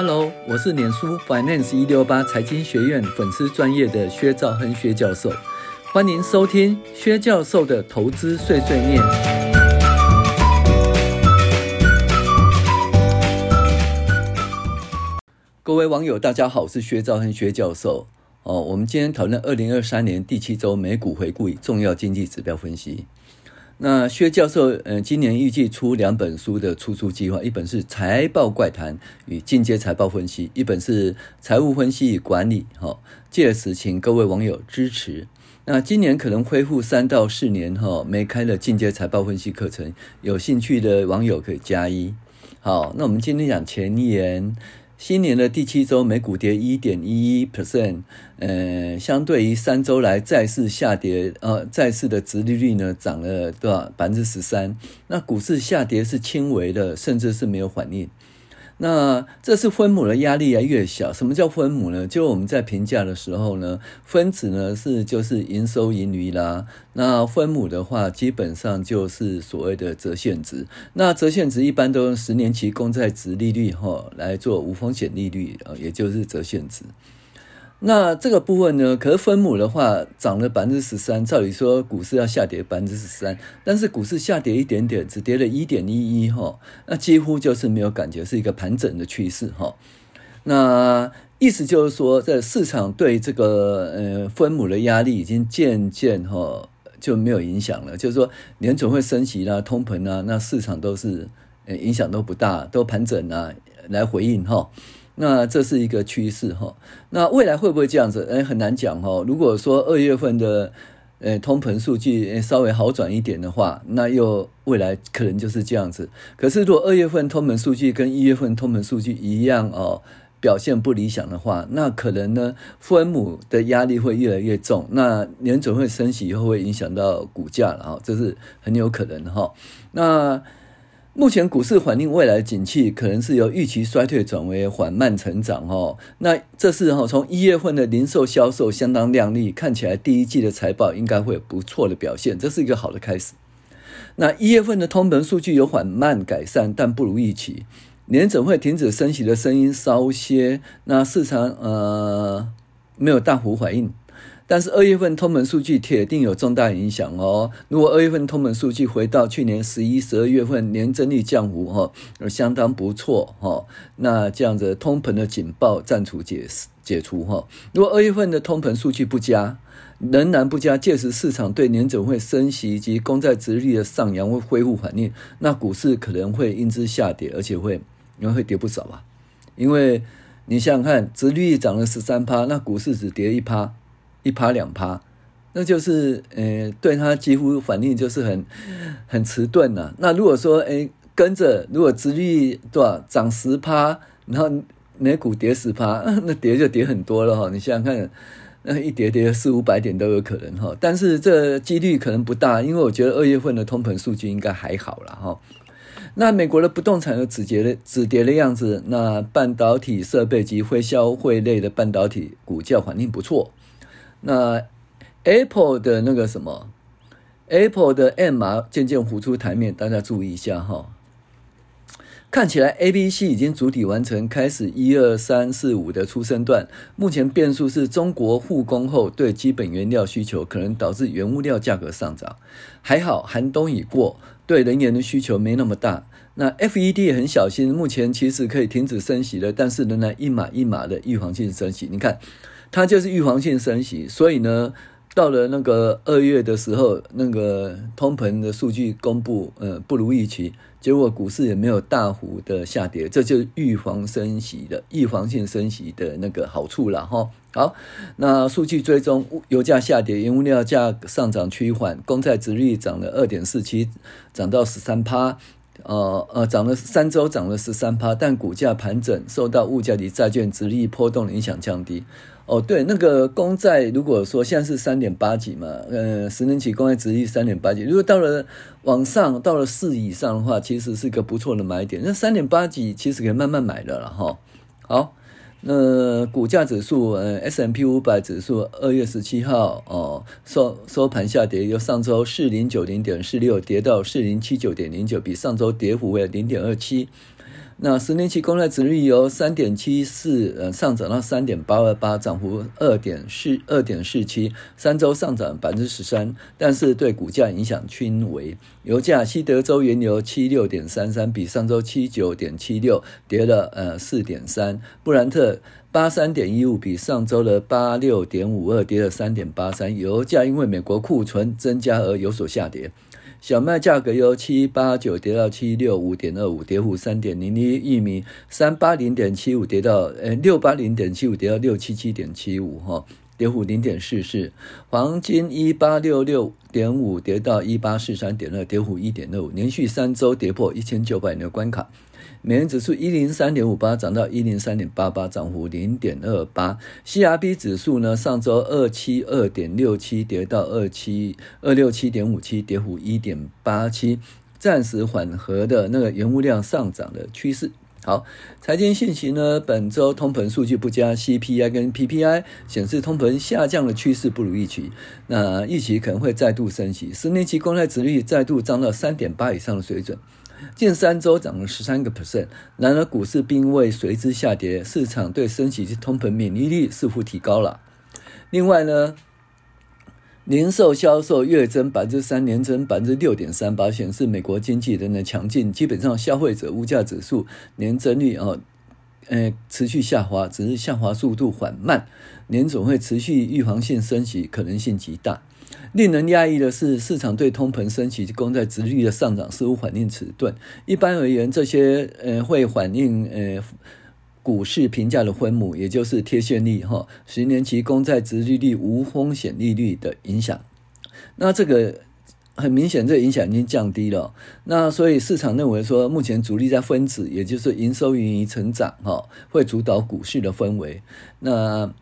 Hello，我是脸书 Finance 一六八财经学院粉丝专业的薛兆亨薛教授，欢迎收听薛教授的投资碎碎念。各位网友，大家好，我是薛兆亨薛教授。哦，我们今天讨论二零二三年第七周美股回顾重要经济指标分析。那薛教授，呃，今年预计出两本书的出书计划，一本是《财报怪谈与进阶财报分析》，一本是《财务分析与管理》。哈，届时请各位网友支持。那今年可能恢复三到四年哈没开的进阶财报分析课程，有兴趣的网友可以加一。好，那我们今天讲前言。新年的第七周，美股跌一点一一 percent，呃，相对于三周来，再次下跌，呃，再次的殖利率呢涨了多少？百分之十三。那股市下跌是轻微的，甚至是没有反应。那这是分母的压力啊越小，什么叫分母呢？就我们在评价的时候呢，分子呢是就是营收盈余啦，那分母的话基本上就是所谓的折现值。那折现值一般都用十年期公债值利率哈来做无风险利率啊，也就是折现值。那这个部分呢，可是分母的话涨了百分之十三，照理说股市要下跌百分之十三，但是股市下跌一点点，只跌了一点一一哈，那几乎就是没有感觉，是一个盘整的趋势哈。那意思就是说，在市场对这个呃分母的压力已经渐渐哈就没有影响了，就是说年总会升息啦、通膨啊，那市场都是呃影响都不大，都盘整啊来回应哈。那这是一个趋势哈，那未来会不会这样子？哎，很难讲哈。如果说二月份的呃通膨数据稍微好转一点的话，那又未来可能就是这样子。可是如果二月份通膨数据跟一月份通膨数据一样哦，表现不理想的话，那可能呢分母的压力会越来越重。那年准会升息以后会影响到股价了哈，这是很有可能的哈。那。目前股市反映未来的景气，可能是由预期衰退转为缓慢成长哦。那这是哈，从一月份的零售销售相当亮丽，看起来第一季的财报应该会有不错的表现，这是一个好的开始。那一月份的通膨数据有缓慢改善，但不如预期。年整会停止升息的声音稍歇，那市场呃没有大幅反应。但是二月份通膨数据铁定有重大影响哦。如果二月份通膨数据回到去年十一、十二月份年增率降幅哈，相当不错哈，那这样子通膨的警报暂处解解除哈。如果二月份的通膨数据不佳，仍然不佳，届时市场对年总会升息以及公债殖率的上扬会恢复反应，那股市可能会因之下跌，而且会因为会跌不少吧。因为你想想看，殖率涨了十三趴，那股市只跌一趴。一趴两趴，那就是呃，对它几乎反应就是很很迟钝呐。那如果说诶跟着，如果殖率多少涨十趴，然后美股跌十趴，那跌就跌很多了哈。你想想看，那一跌跌四五百点都有可能哈。但是这几率可能不大，因为我觉得二月份的通膨数据应该还好了哈。那美国的不动产有止跌的止跌的样子，那半导体设备及非消费类的半导体股价反应不错。那 Apple 的那个什么，Apple 的 MR 渐渐浮出台面，大家注意一下哈。看起来 ABC 已经主体完成，开始一二三四五的出生段。目前变数是中国复工后对基本原料需求可能导致原物料价格上涨。还好寒冬已过，对人员的需求没那么大。那 FED 很小心，目前其实可以停止升息了，但是仍然一码一码的预防性升息。你看。它就是预防性升息，所以呢，到了那个二月的时候，那个通膨的数据公布，呃，不如预期，结果股市也没有大幅的下跌，这就是预防升息的预防性升息的那个好处了哈。好，那数据追踪，油价下跌，原物料价上涨趋缓，公债殖率涨了二点四七，涨到十三趴，呃呃，涨了三周，涨了十三趴，但股价盘整，受到物价及债券殖利率波动的影响降低。哦，对，那个公债如果说现在是三点八几嘛，呃，十年期公债殖利率三点八几，如果到了往上到了四以上的话，其实是个不错的买点。那三点八几其实可以慢慢买的了哈。好，那股价指数，呃，S M P 五百指数二月十七号哦收收盘下跌，由上周四零九零点四六跌到四零七九点零九，比上周跌幅为零点二七。那十年期公债殖利率由三点七四呃上涨到三点八二八，涨幅二点四二点四七，三周上涨百分之十三，但是对股价影响轻微。油价西德州原油七六点三三，比上周七九点七六跌了呃四点三，布兰特。八三点一五比上周的八六点五二跌了三点八三，油价因为美国库存增加而有所下跌。小麦价格由七八九跌到七六五点二五，跌幅三点零一。玉米三八零点七五跌到呃六八零点七五跌到六七七点七五哈，跌幅零点四四。黄金一八六六点五跌到一八四三点二，跌幅一点二五，连续三周跌破一千九百元的关卡。美元指数一零三点五八涨到一零三点八八，涨幅零点二八。CRB 指数呢，上周二七二点六七跌到二七二六七点五七，跌幅一点八七，暂时缓和的那个原物料上涨的趋势。好，财经信息呢，本周通膨数据不佳，CPI 跟 PPI 显示通膨下降的趋势不如预期，那预期可能会再度升息，十年期公债殖率再度涨到三点八以上的水准。近三周涨了十三个 percent，然而股市并未随之下跌，市场对升息及通膨免疫力似乎提高了。另外呢，零售销售月增百分之三，年增百分之六点三八，显示美国经济仍然强劲。基本上，消费者物价指数年增率哦，呃，持续下滑，只是下滑速度缓慢。年总会持续预防性升息可能性极大。令人讶异的是，市场对通膨升息及公债殖率的上涨似乎反应迟钝。一般而言，这些呃会反映呃股市评价的分母，也就是贴现率哈，十年期公债殖利率无风险利率的影响。那这个很明显，这影响已经降低了。那所以市场认为说，目前主力在分子，也就是营收盈余成长哈，会主导股市的氛围。那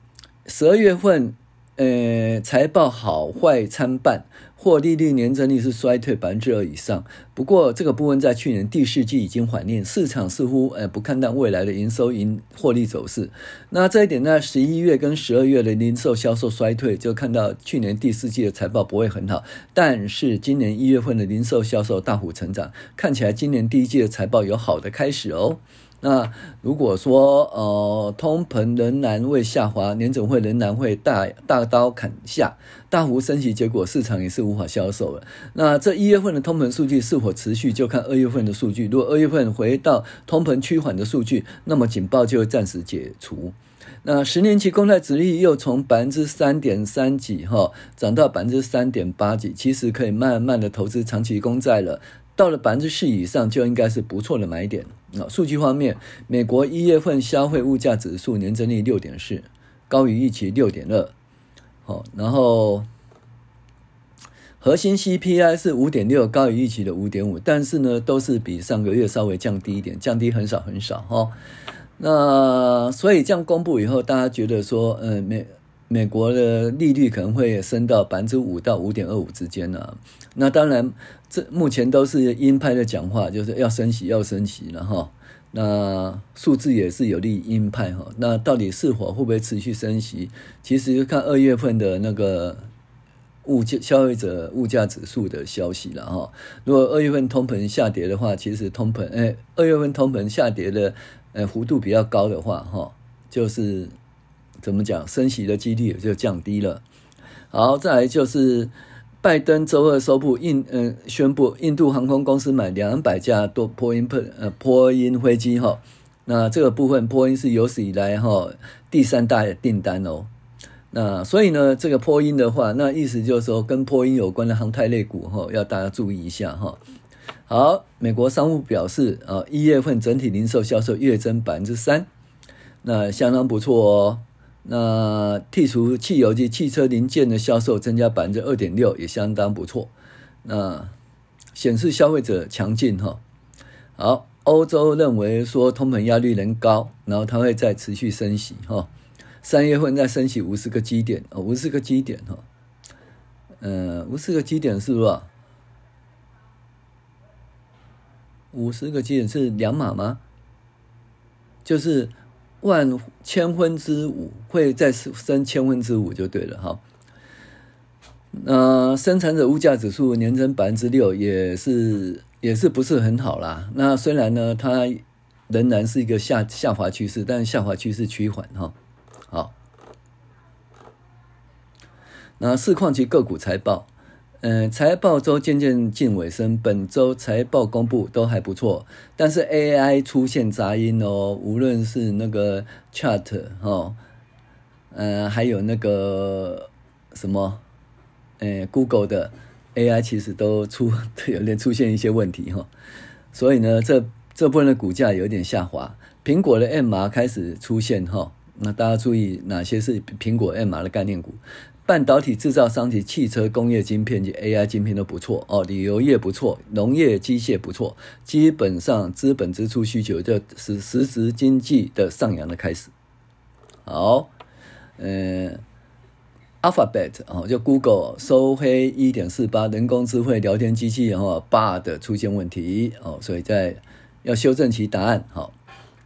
十二月份。呃，财报好坏参半，获利率年增率是衰退百分之二以上。不过，这个部分在去年第四季已经反映，市场似乎呃不看淡未来的营收、盈获利走势。那这一点呢，十一月跟十二月的零售销售衰退，就看到去年第四季的财报不会很好。但是今年一月份的零售销售大幅成长，看起来今年第一季的财报有好的开始哦。那如果说呃通膨仍然未下滑，年总会仍然会大大刀砍下，大幅升息，结果市场也是无法销售了。那这一月份的通膨数据是否持续，就看二月份的数据。如果二月份回到通膨趋缓的数据，那么警报就会暂时解除。那十年期公债殖利率又从百分之三点三几哈涨到百分之三点八几，其实可以慢慢的投资长期公债了。到了百分之四以上，就应该是不错的买点。啊，数据方面，美国一月份消费物价指数年增率六点四，高于预期六点二。好，然后核心 CPI 是五点六，高于预期的五点五，但是呢，都是比上个月稍微降低一点，降低很少很少哈。那所以这样公布以后，大家觉得说，嗯，美美国的利率可能会升到百分之五到五点二五之间呢、啊。那当然。这目前都是鹰派的讲话，就是要升息，要升息了哈。那数字也是有利鹰派哈。那到底是否会不会持续升息？其实看二月份的那个物价消费者物价指数的消息了哈。如果二月份通膨下跌的话，其实通膨哎，二月份通膨下跌的呃幅度比较高的话哈，就是怎么讲，升息的几率也就降低了。好，再来就是。拜登周二收布印嗯、宣布，印度航空公司买两百架多波音喷呃波音飞机哈，那这个部分波音是有史以来哈第三大的订单哦。那所以呢，这个波音的话，那意思就是说跟波音有关的航太类股哈，要大家注意一下哈。好，美国商务表示啊，一月份整体零售销售月增百分之三，那相当不错哦。那剔除汽油及汽车零件的销售增加百分之二点六，也相当不错。那显示消费者强劲哈。好，欧洲认为说通膨压力仍高，然后它会再持续升息哈。三月份再升息五十个基点哦，五十个基点哈。嗯，五十个基点是不是？五十个基点是两码吗？就是。万千分之五会再升千分之五就对了哈。那生产者物价指数年增百分之六也是也是不是很好啦。那虽然呢，它仍然是一个下下滑趋势，但下滑趋势趋缓哈。好，那市况及个股财报。嗯，财报周渐渐近尾声，本周财报公布都还不错，但是 AI 出现杂音哦，无论是那个 Chat 哈，嗯，还有那个什么，诶，Google 的 AI 其实都出 有点出现一些问题哈，所以呢，这这部分的股价有点下滑，苹果的 MR 开始出现哈，那大家注意哪些是苹果 MR 的概念股？半导体制造商及汽车工业晶片及 AI 晶片都不错哦，旅游业不错，农业机械不错，基本上资本支出需求就是实时经济的上扬的开始。好，嗯，Alphabet 哦，就 Google 收黑一点四八，人工智慧聊天机器哈 Bard 出现问题哦，所以在要修正其答案。好，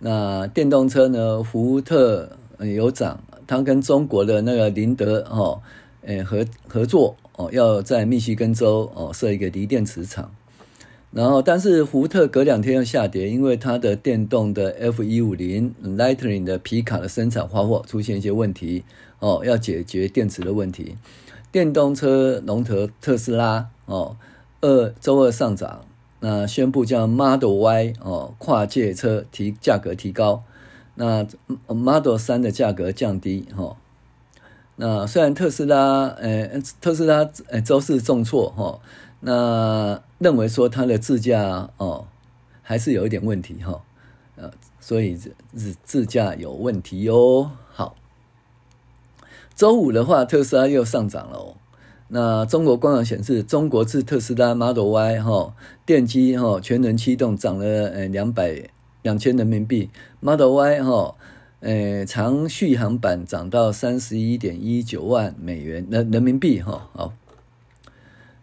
那电动车呢？福特有涨。他跟中国的那个林德哦，诶合合作哦，要在密西根州哦设一个锂电池厂，然后但是福特隔两天又下跌，因为它的电动的 F 一五零 Lightning 的皮卡的生产发货出现一些问题哦，要解决电池的问题。电动车龙头特斯拉哦，二周二上涨，那宣布将 Model Y 哦跨界车提价格提高。那 Model 3的价格降低哈，那虽然特斯拉，呃，特斯拉呃周四重挫哈，那认为说它的自驾哦还是有一点问题哈，呃，所以自自驾有问题哟。好，周五的话，特斯拉又上涨了哦。那中国官网显示，中国制特斯拉 Model Y 哈电机哈全能驱动涨了呃两百。两千人民币，Model Y 哈，诶，长续航版涨到三十一点一九万美元，人人民币哈，好。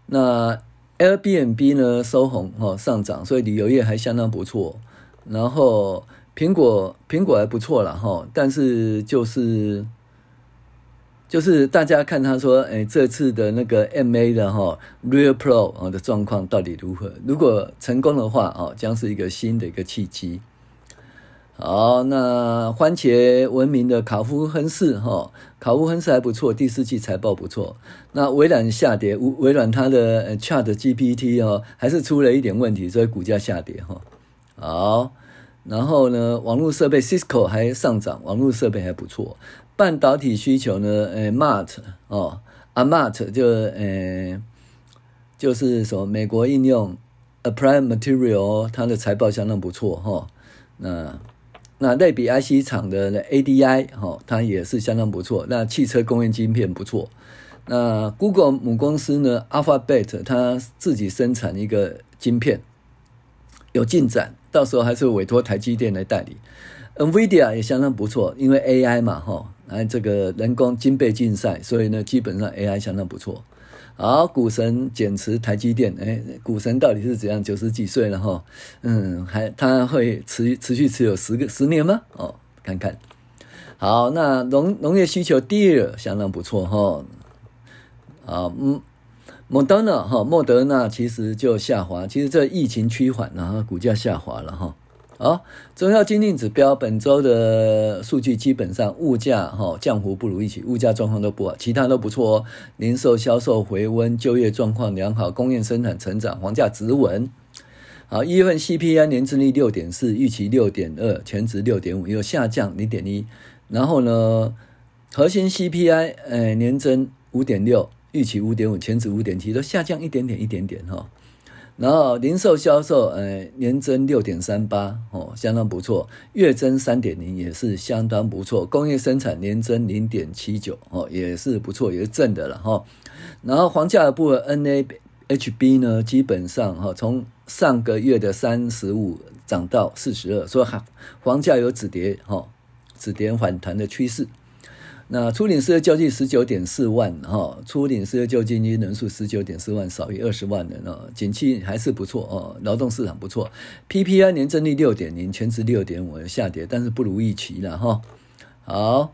那 Airbnb 呢收红哈上涨，所以旅游业还相当不错。然后苹果苹果还不错了哈，但是就是就是大家看他说，诶，这次的那个 MA 的哈 Real Pro 的状况到底如何？如果成功的话哦，将是一个新的一个契机。好，那番茄闻名的卡夫亨氏哈，卡夫亨氏还不错，第四季财报不错。那微软下跌，微软它的 Chat GPT 哦，还是出了一点问题，所以股价下跌哈。好，然后呢，网络设备 Cisco 还上涨，网络设备还不错。半导体需求呢，呃，Mart 哦，，Amart 就呃，就是说美国应用 Applied Material 它的财报相当不错哈。那那类比 IC 厂的 ADI 哈，它也是相当不错。那汽车工业晶片不错。那 Google 母公司呢，Alphabet 它自己生产一个晶片有进展，到时候还是委托台积电来代理。NVIDIA 也相当不错，因为 AI 嘛哈，来这个人工晶片竞赛，所以呢基本上 AI 相当不错。好，股神减持台积电，哎，股神到底是怎样？九十几岁了哈，嗯，还他会持持续持有十个十年吗？哦，看看。好，那农农业需求第二相当不错哈。好，嗯，莫德纳哈，莫德纳其实就下滑，其实这疫情趋缓，然后股价下滑了哈。好，重要经济指标本周的数据基本上物价哈降幅不如预期，物价状况都不好，其他都不错哦。零售销售回温，就业状况良好，工业生产成长，房价止稳。好，一月份 CPI 年增率六点四，预期六点二，前值六点五，又下降零点一。然后呢，核心 CPI 呃年增五点六，预期五点五，前值五点七，都下降一点点一点点哈。然后零售销售，呃，年增六点三八，哦，相当不错。月增三点零，也是相当不错。工业生产年增零点七九，哦，也是不错，也是正的了哈。然后房价的部分，NAHB 呢，基本上哈，从上个月的三十五涨到四十二，所以哈，房价有止跌哈，止跌反弹的趋势。那初领失业救济十九点四万哈，初领失业救济金人数十九点四万，少于二十万人哦，景气还是不错哦，劳动市场不错。PPI 年增率六点零，全值六点五，下跌，但是不如预期了哈。好，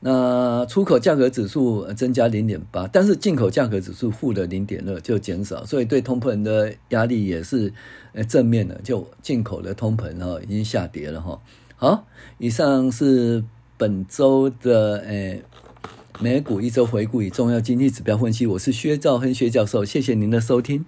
那出口价格指数增加零点八，但是进口价格指数负的零点二就减少，所以对通膨的压力也是呃正面的，就进口的通膨哈已经下跌了哈。好，以上是本周的诶美股一周回顾与重要经济指标分析，我是薛兆亨薛教授，谢谢您的收听。